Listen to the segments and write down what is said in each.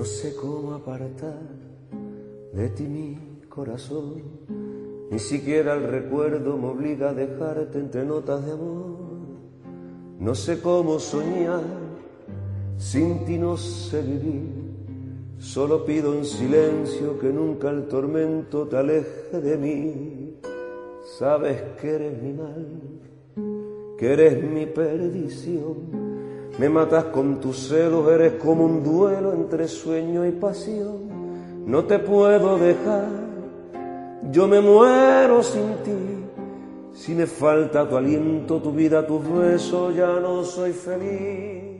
No sé cómo apartar de ti mi corazón, ni siquiera el recuerdo me obliga a dejarte entre notas de amor. No sé cómo soñar, sin ti no sé vivir. Solo pido en silencio que nunca el tormento te aleje de mí. Sabes que eres mi mal, que eres mi perdición me matas con tus celos, eres como un duelo entre sueño y pasión. No te puedo dejar, yo me muero sin ti. Si me falta tu aliento, tu vida, tus besos, ya no soy feliz.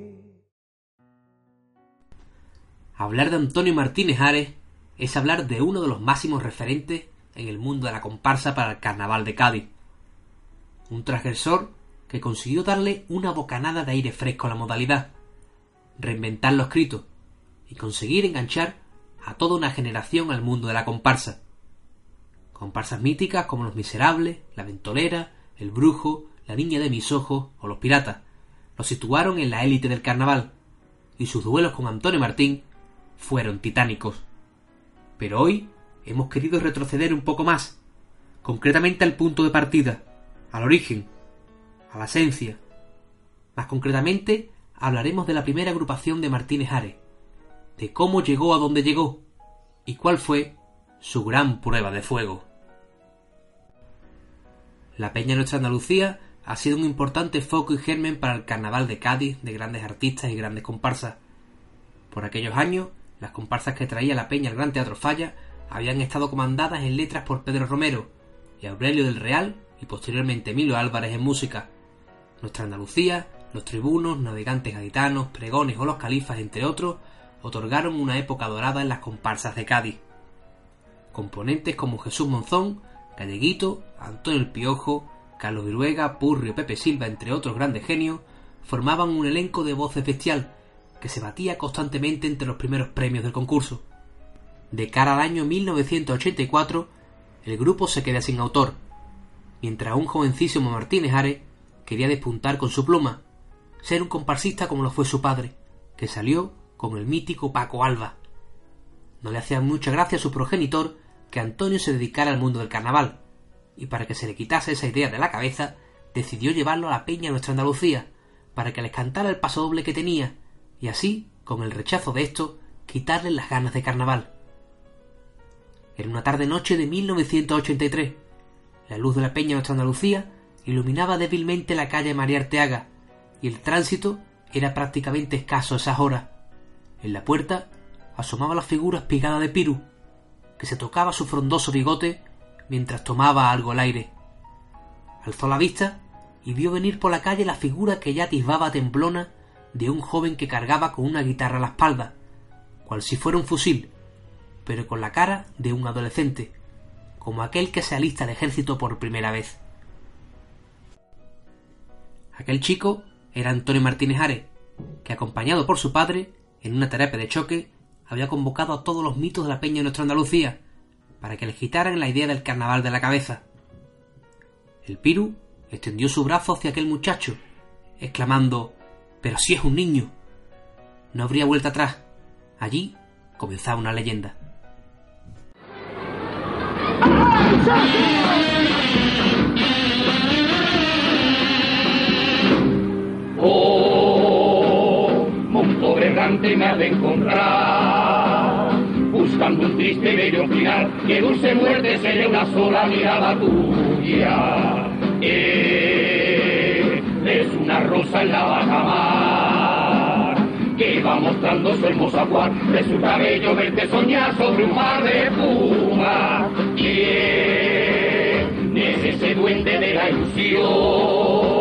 Hablar de Antonio Martínez Ares es hablar de uno de los máximos referentes en el mundo de la comparsa para el Carnaval de Cádiz. Un transgresor que consiguió darle una bocanada de aire fresco a la modalidad, reinventar lo escrito y conseguir enganchar a toda una generación al mundo de la comparsa. Comparsas míticas como Los Miserables, La Ventolera, El Brujo, La Niña de mis Ojos o Los Piratas lo situaron en la élite del carnaval y sus duelos con Antonio Martín fueron titánicos. Pero hoy hemos querido retroceder un poco más, concretamente al punto de partida, al origen, a la esencia. Más concretamente, hablaremos de la primera agrupación de Martínez Ares, de cómo llegó a donde llegó y cuál fue su gran prueba de fuego. La Peña Nuestra Andalucía ha sido un importante foco y germen para el carnaval de Cádiz de grandes artistas y grandes comparsas. Por aquellos años, las comparsas que traía la Peña al Gran Teatro Falla habían estado comandadas en letras por Pedro Romero y Aurelio del Real y posteriormente Emilio Álvarez en música, nuestra Andalucía, los tribunos, navegantes gaditanos, pregones o los califas, entre otros, otorgaron una época dorada en las comparsas de Cádiz. Componentes como Jesús Monzón, Galleguito, Antonio el Piojo, Carlos Viruega, Purrio, Pepe Silva, entre otros grandes genios, formaban un elenco de voces bestial que se batía constantemente entre los primeros premios del concurso. De cara al año 1984, el grupo se queda sin autor, mientras un jovencísimo Martínez Ares quería despuntar con su pluma, ser un comparsista como lo fue su padre, que salió con el mítico Paco Alba. No le hacía mucha gracia a su progenitor que Antonio se dedicara al mundo del carnaval, y para que se le quitase esa idea de la cabeza, decidió llevarlo a la peña de nuestra Andalucía, para que les cantara el paso doble que tenía, y así, con el rechazo de esto, quitarle las ganas de carnaval. Era una tarde noche de 1983. La luz de la peña de nuestra Andalucía iluminaba débilmente la calle María Arteaga, y el tránsito era prácticamente escaso a esas horas. En la puerta asomaba la figura espigada de Piru, que se tocaba su frondoso bigote mientras tomaba algo al aire. Alzó la vista y vio venir por la calle la figura que ya atisbaba temblona de un joven que cargaba con una guitarra a la espalda, cual si fuera un fusil, pero con la cara de un adolescente, como aquel que se alista al ejército por primera vez. Aquel chico era Antonio Martínez Ares, que acompañado por su padre, en una terapia de choque, había convocado a todos los mitos de la peña de nuestra Andalucía, para que les quitaran la idea del carnaval de la cabeza. El Piru extendió su brazo hacia aquel muchacho, exclamando Pero si es un niño. No habría vuelta atrás. Allí comenzaba una leyenda. Me ha de encontrar. Buscando un triste bello final, que dulce muerte sería una sola mirada tuya. es una rosa en la baja mar, que va mostrando su hermosa cual, de su cabello verte soñar sobre un mar de espuma. ¿Quién es ese duende de la ilusión?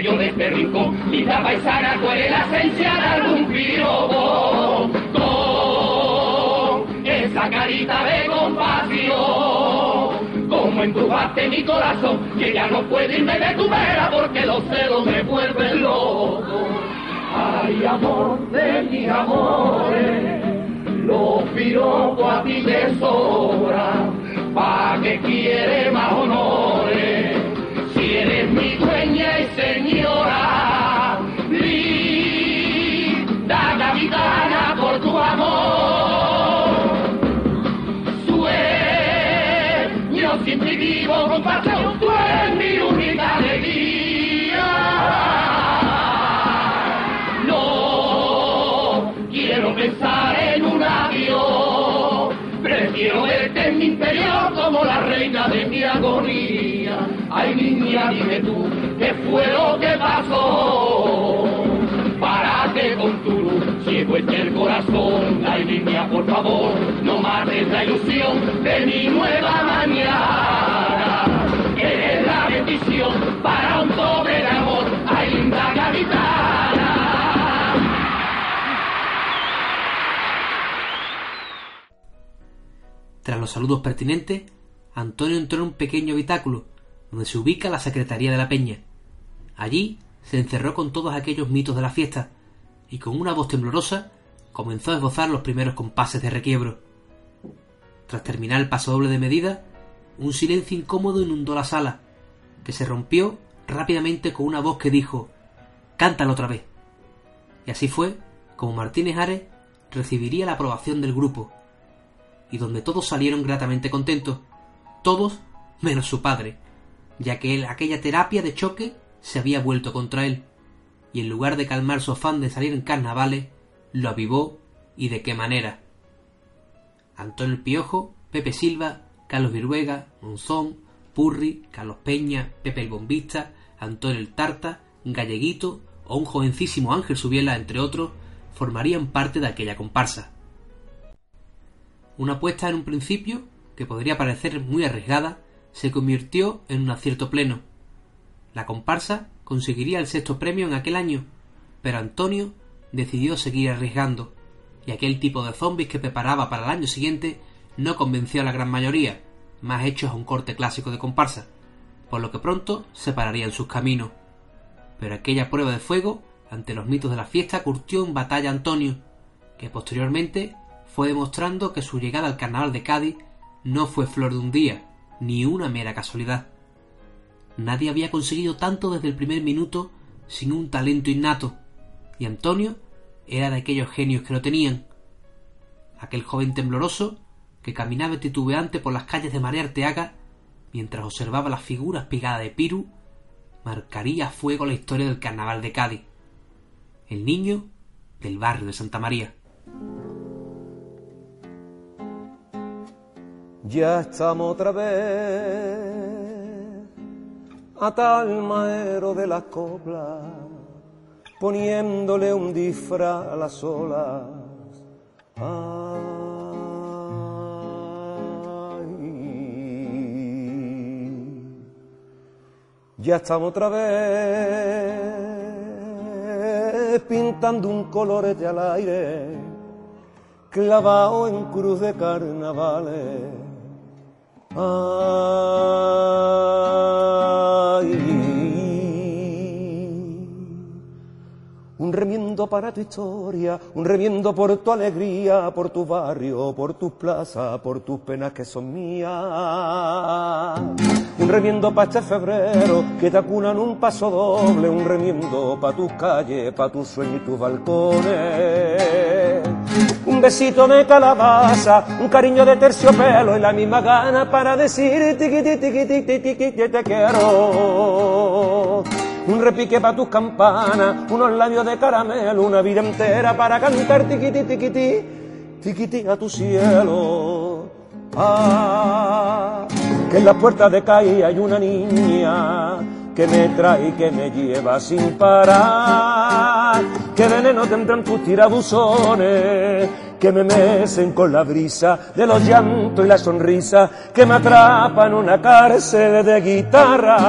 Bello de este rincón. Linda paisana, tú eres la esencia de algún pirobo. Con esa carita de compasión, como entubaste mi corazón, que ya no puede irme de tu vera porque los celos me vuelven loco. Ay, amor de mis amores, los piropos a ti te sobran, pa' que quiere de mi agonía. Ay niña, dime tú, ¿qué fue lo que pasó? Párate con tu luz, ciego está el corazón. Ay niña, por favor, no mates la ilusión de mi nueva mañana. Eres la bendición para un pobre amor, ay linda capitana. Tras los saludos pertinentes, Antonio entró en un pequeño habitáculo donde se ubica la Secretaría de la Peña. Allí se encerró con todos aquellos mitos de la fiesta y con una voz temblorosa comenzó a esbozar los primeros compases de requiebro. Tras terminar el paso doble de medida, un silencio incómodo inundó la sala, que se rompió rápidamente con una voz que dijo Cántalo otra vez. Y así fue como Martínez Ares recibiría la aprobación del grupo, y donde todos salieron gratamente contentos, todos menos su padre, ya que aquella terapia de choque se había vuelto contra él, y en lugar de calmar su afán de salir en carnavales, lo avivó y de qué manera. Antonio el Piojo, Pepe Silva, Carlos Viruega, Monzón, Purri, Carlos Peña, Pepe el Bombista, Antonio el Tarta, Galleguito o un jovencísimo Ángel Subiela, entre otros, formarían parte de aquella comparsa. Una apuesta en un principio, que podría parecer muy arriesgada, se convirtió en un acierto pleno. La comparsa conseguiría el sexto premio en aquel año, pero Antonio decidió seguir arriesgando, y aquel tipo de zombies que preparaba para el año siguiente no convenció a la gran mayoría, más hechos a un corte clásico de comparsa, por lo que pronto separarían sus caminos. Pero aquella prueba de fuego, ante los mitos de la fiesta, curtió en batalla a Antonio, que posteriormente fue demostrando que su llegada al carnaval de Cádiz no fue flor de un día, ni una mera casualidad. Nadie había conseguido tanto desde el primer minuto sin un talento innato, y Antonio era de aquellos genios que lo tenían. Aquel joven tembloroso que caminaba titubeante por las calles de Marea Arteaga mientras observaba las figuras pigadas de Piru, marcaría a fuego la historia del carnaval de Cádiz. El niño del barrio de Santa María. Ya estamos otra vez a tal maero de las coplas, poniéndole un disfraz a las olas. Ya estamos otra vez pintando un colorete al aire, clavado en cruz de carnavales. Ay, un remiendo para tu historia, un remiendo por tu alegría, por tu barrio, por tus plazas, por tus penas que son mías. Un remiendo para este febrero que te acunan un paso doble, un remiendo para tus calles, para tus sueños y tus balcones. Un besito de calabaza, un cariño de terciopelo y la misma gana para decir tiqui tiqui tiqui tiqui te quiero. Un repique para tus campanas, unos labios de caramelo, una vida entera para cantar tiquiti tiquiti, tiquiti a tu cielo. Ah, que en la puerta de calle hay una niña que me trae y que me lleva sin parar. Que veneno tendrán tus tirabuzones, que me mecen con la brisa de los llantos y la sonrisa, que me atrapan una cárcel de guitarra.